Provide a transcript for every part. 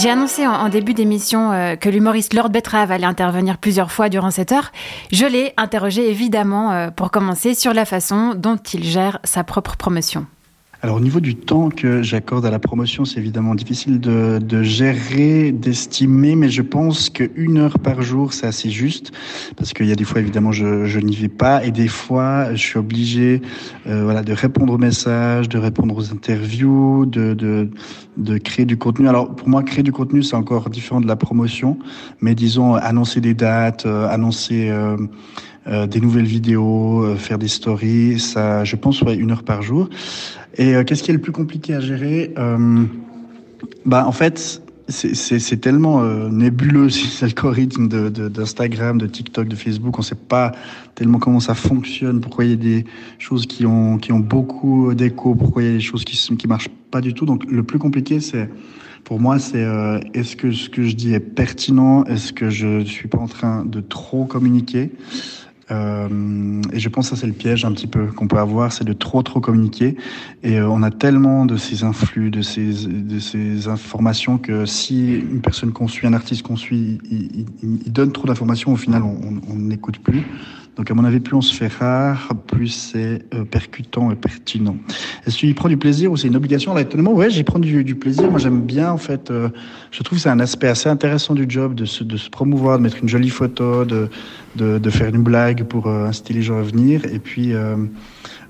J'ai annoncé en, début d'émission euh, que l'humoriste Lord Betrave allait intervenir plusieurs fois durant cette heure. Je l'ai interrogé évidemment euh, pour commencer sur la façon dont il gère sa propre promotion. Alors au niveau du temps que j'accorde à la promotion, c'est évidemment difficile de, de gérer, d'estimer, mais je pense qu'une heure par jour, c'est assez juste, parce qu'il y a des fois, évidemment, je, je n'y vais pas, et des fois, je suis obligé euh, voilà, de répondre aux messages, de répondre aux interviews, de, de, de créer du contenu. Alors pour moi, créer du contenu, c'est encore différent de la promotion, mais disons, annoncer des dates, euh, annoncer... Euh, euh, des nouvelles vidéos, euh, faire des stories, ça, je pense, ouais, une heure par jour. Et euh, qu'est-ce qui est le plus compliqué à gérer Bah, en fait, c'est tellement nébuleux ces algorithmes d'Instagram, de, de, TikTok, de Facebook. On ne sait pas tellement comment ça fonctionne, pourquoi il y a des choses qui ont, qui ont beaucoup d'écho, pourquoi il y a des choses qui qui marchent pas du tout. Donc le plus compliqué, c'est pour moi, c'est est-ce que ce que je dis est pertinent? Est-ce que je suis pas en train de trop communiquer? Euh, et je pense que ça c'est le piège un petit peu qu'on peut avoir, c'est de trop trop communiquer. Et euh, on a tellement de ces influx, de ces, de ces informations que si une personne qu'on suit, un artiste qu'on suit, il, il, il, donne trop d'informations, au final on n'écoute plus. Donc à mon avis, plus on se fait rare, plus c'est euh, percutant et pertinent. Est-ce que tu prends du plaisir ou c'est une obligation? Là, étonnamment, ouais, j'y prends du, du, plaisir. Moi, j'aime bien, en fait. Euh, je trouve que c'est un aspect assez intéressant du job de se, de se promouvoir, de mettre une jolie photo, de, de, de faire une blague pour euh, inciter les gens à venir. Et puis, euh,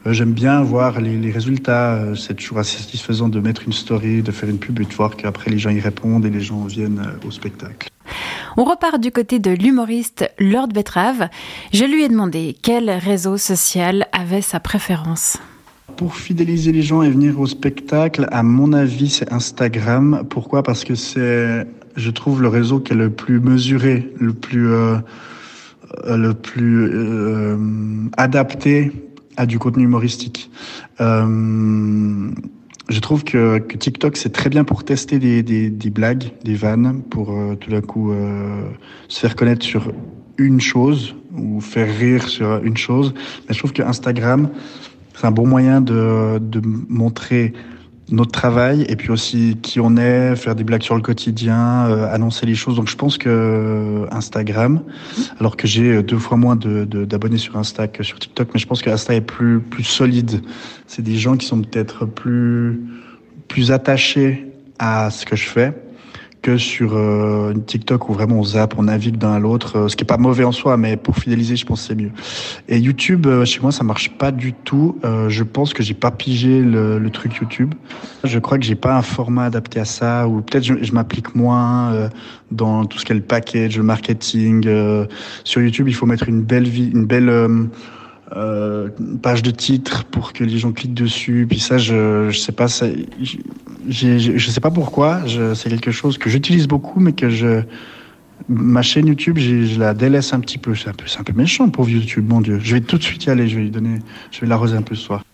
j'aime bien voir les, les résultats. C'est toujours assez satisfaisant de mettre une story, de faire une pub et de voir qu'après les gens y répondent et les gens viennent au spectacle. On repart du côté de l'humoriste Lord Betrave. Je lui ai demandé quel réseau social avait sa préférence. Pour fidéliser les gens et venir au spectacle, à mon avis, c'est Instagram. Pourquoi? Parce que c'est, je trouve, le réseau qui est le plus mesuré, le plus, euh, plus euh, adapté à du contenu humoristique. Euh, je trouve que, TikTok, c'est très bien pour tester des, blagues, des vannes, pour euh, tout d'un coup euh, se faire connaître sur une chose ou faire rire sur une chose. Mais je trouve que Instagram, c'est un bon moyen de montrer notre travail et puis aussi qui on est, faire des blagues sur le quotidien, euh, annoncer les choses. Donc je pense que euh, Instagram, alors que j'ai deux fois moins de, de, d'abonnés sur Insta que sur TikTok, mais je pense que Insta est plus plus solide. C'est des gens qui sont peut-être plus plus attachés à ce que je fais que sur euh, TikTok où vraiment on zappe, on navigue d'un à l'autre, euh, ce qui est pas mauvais en soi, mais pour fidéliser, je pense c'est mieux. Et YouTube, euh, chez moi, ça marche pas du tout. Euh, je pense que j'ai pas pigé le, le, truc YouTube. Je crois que j'ai pas un format adapté à ça, ou peut-être je, je m'applique moins euh, dans tout ce qu'est le package, le marketing. Euh, sur YouTube, il faut mettre une belle vie, une belle euh, page de titre pour que les gens cliquent dessus. Puis ça, je, je sais pas, je sais pas pourquoi. C'est quelque chose que j'utilise beaucoup, mais que je ma chaîne YouTube, je la délaisse un petit peu. C'est un peu, c'est un peu méchant pour YouTube, mon Dieu. Je vais tout de suite y aller. Je vais lui donner, je vais l'arroser un peu ce soir.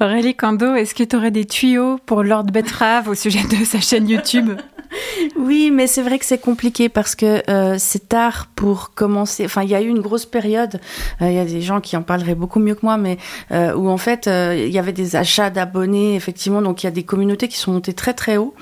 Aurélie Kando, est-ce que tu aurais des tuyaux pour Lord Betrave au sujet de sa chaîne YouTube? Oui, mais c'est vrai que c'est compliqué parce que euh, c'est tard pour commencer. Enfin, il y a eu une grosse période. Euh, il y a des gens qui en parleraient beaucoup mieux que moi, mais euh, où en fait il y avait des achats d'abonnés, effectivement. Donc il y a des communautés qui sont montées très très haut.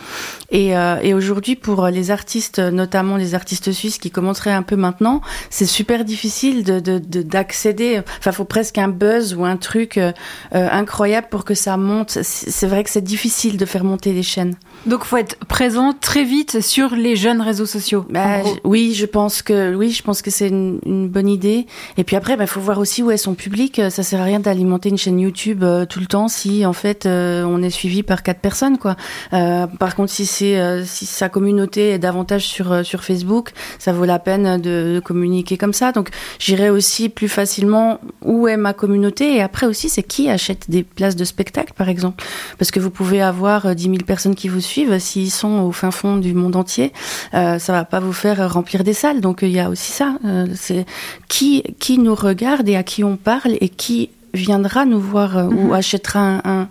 Et, euh, et aujourd'hui, pour les artistes, notamment les artistes suisses qui commenceraient un peu maintenant, c'est super difficile de d'accéder. De, de, enfin, faut presque un buzz ou un truc euh, incroyable pour que ça monte. C'est vrai que c'est difficile de faire monter les chaînes. Donc faut être présent très vite sur les jeunes réseaux sociaux. Bah, oui, je pense que oui, je pense que c'est une, une, bonne idée. Et puis après, il bah, faut voir aussi où est son public. Ça sert à rien d'alimenter une chaîne YouTube euh, tout le temps si en fait euh, on est suivi par quatre personnes, quoi. Euh, par contre, si c'est euh, si sa communauté est davantage sur euh, sur Facebook, ça vaut la peine de, de communiquer comme ça. Donc j'irai aussi plus facilement où est ma communauté. Et après aussi, c'est qui achète des places de spectacle, par exemple, parce que vous pouvez avoir 10 000 personnes qui vous suivent s'ils sont au fin fond du monde entier, euh, ça va pas vous faire remplir des salles. Donc il y a aussi ça. Euh, c'est qui qui nous regarde et à qui on parle et qui viendra nous voir euh, mm -hmm. ou achètera un, un,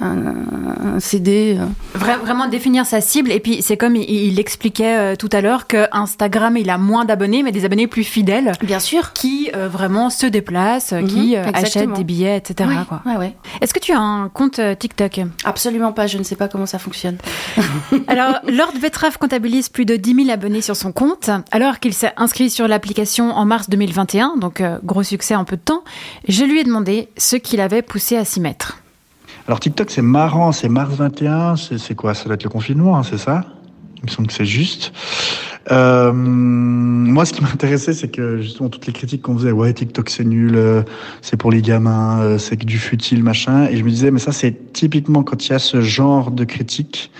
un, CD. vraiment définir sa cible. Et puis, c'est comme il, expliquait tout à l'heure que Instagram, il a moins d'abonnés, mais des abonnés plus fidèles. Bien sûr. Qui vraiment se déplacent, mhm, qui achètent des billets, etc. Est-ce que tu as un compte TikTok? Absolument pas. Je ne sais pas comment ça fonctionne. Alors, Lord Betrave comptabilise plus de 10 000 abonnés sur son compte, alors qu'il s'est inscrit sur l'application en mars 2021, donc euh, gros succès en peu de temps. Je lui ai demandé ce qui l'avait poussé à s'y mettre. Alors TikTok, c'est marrant, c'est mars 21, c'est quoi? Ça doit être le confinement, hein, c'est ça? Il me semble que c'est juste. Euh, moi, ce qui m'intéressait, c'est que justement toutes les critiques qu'on faisait, ouais, TikTok c'est nul, euh, c'est pour les gamins, euh, c'est du futile, machin. Et je me disais, mais ça, c'est typiquement quand il y a ce genre de critiques,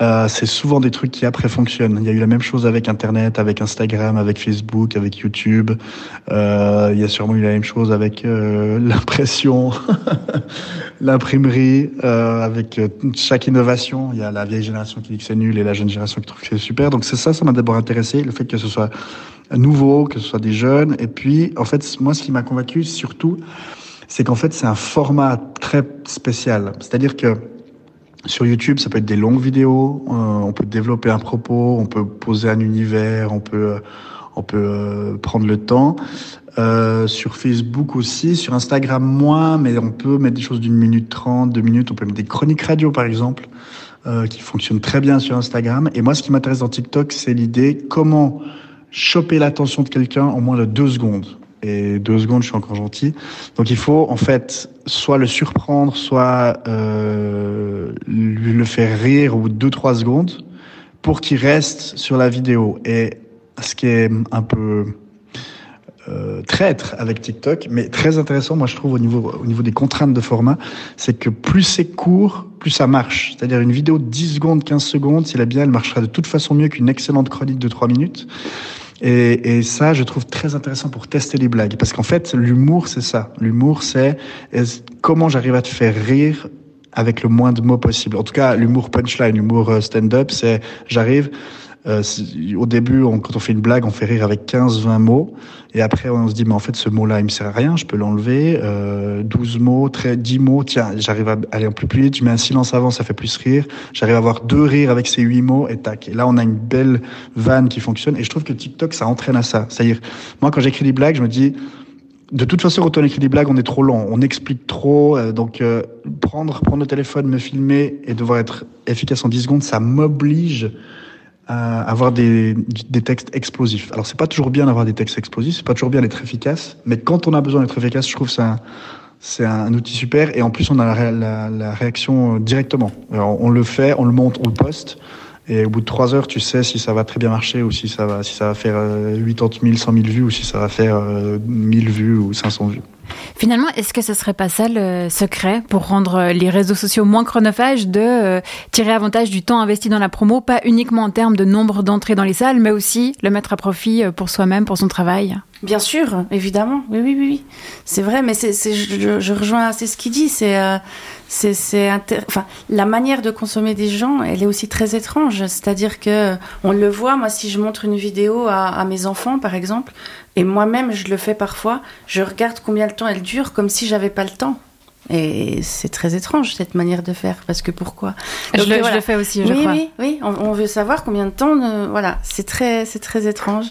euh, c'est souvent des trucs qui après fonctionnent. Il y a eu la même chose avec Internet, avec Instagram, avec Facebook, avec YouTube. Euh, il y a sûrement eu la même chose avec euh, l'impression, l'imprimerie, euh, avec euh, chaque innovation. Il y a la vieille génération qui dit que c'est nul et la jeune génération qui trouve que c'est super. Donc c'est ça, ça m'a d'abord intéressé, le fait que ce soit nouveau, que ce soit des jeunes. Et puis, en fait, moi, ce qui m'a convaincu surtout, c'est qu'en fait, c'est un format très spécial. C'est-à-dire que sur YouTube, ça peut être des longues vidéos, euh, on peut développer un propos, on peut poser un univers, on peut, euh, on peut euh, prendre le temps. sur Facebook aussi, sur Instagram moins, mais on peut mettre des choses d'une minute trente, deux minutes, on peut mettre des chroniques radio par exemple, qui fonctionnent très bien sur Instagram. Et moi, ce qui m'intéresse dans TikTok, c'est l'idée comment choper l'attention de quelqu'un en moins de deux secondes et deux secondes, je suis encore gentil. Donc il faut en fait soit le surprendre, soit euh, lui le faire rire au bout de deux trois secondes pour qu'il reste sur la vidéo. Et ce qui est un peu euh, traître avec TikTok, mais très intéressant, moi je trouve au niveau au niveau des contraintes de format, c'est que plus c'est court, plus ça marche. C'est-à-dire une vidéo de 10 secondes, 15 secondes, si elle est bien, elle marchera de toute façon mieux qu'une excellente chronique de 3 minutes. Et, et, ça, je trouve très intéressant pour tester les blagues. Parce qu'en fait, l'humour, c'est ça. L'humour, c'est comment j'arrive à te faire rire avec le moins de mots possible. En tout cas, l'humour punchline, l'humour euh, stand-up, c'est j'arrive euh, au début, quand on fait une blague, on fait rire avec 15-20 mots. Et après, on se dit, mais en fait, ce mot-là, il me sert à rien, je peux l'enlever. Euh, 12 mots, très, 10 mots, tiens, j'arrive à aller un peu plus vite, je mets un silence avant, ça fait plus rire. J'arrive à avoir deux rires avec ces 8 mots, et tac. Et là, on a une belle vanne qui fonctionne. Et je trouve que TikTok, ça entraîne à ça. C'est-à-dire, moi, quand j'écris des blagues, je me dis, de toute façon, quand on écrit des blagues, on est trop long, on explique trop. Euh, donc, euh, prendre, prendre le téléphone, me filmer et devoir être efficace en 10 secondes, ça m'oblige avoir des, des, textes explosifs. Alors c'est pas toujours bien d'avoir des textes explosifs, c'est pas toujours bien d'être efficace, mais quand on a besoin d'être efficace, je trouve que c'est un, outil super et en plus on a la, la, la réaction directement. Alors, on le fait, on le monte, on le poste. Et au bout de trois heures, tu sais si ça va très bien marcher ou si ça va, si ça va faire 80 000, 100 000 vues ou si ça va faire 1000 euh, vues ou 500 vues. Finalement, est-ce que ce serait pas ça le secret pour rendre les réseaux sociaux moins chronophages de euh, tirer avantage du temps investi dans la promo, pas uniquement en termes de nombre d'entrées dans les salles, mais aussi le mettre à profit euh, pour soi-même, pour son travail? Bien sûr, évidemment. Oui, oui, oui, oui. C'est vrai, mais je, rejoins assez ce qu'il dit. C'est, euh, c'est, c'est enfin, la manière de consommer des gens, elle est aussi très étrange. C'est-à-dire que on le voit. Moi, si je montre une vidéo à mes enfants, par exemple, et moi-même, je le fais parfois, je regarde combien de temps elle dure, comme si j'avais pas le temps. Et c'est très étrange cette manière de faire parce que pourquoi? Je, le, je, le, fais aussi, je oui, crois. Oui, oui, on, on, veut savoir combien de temps. voilà, c'est très, c'est très étrange.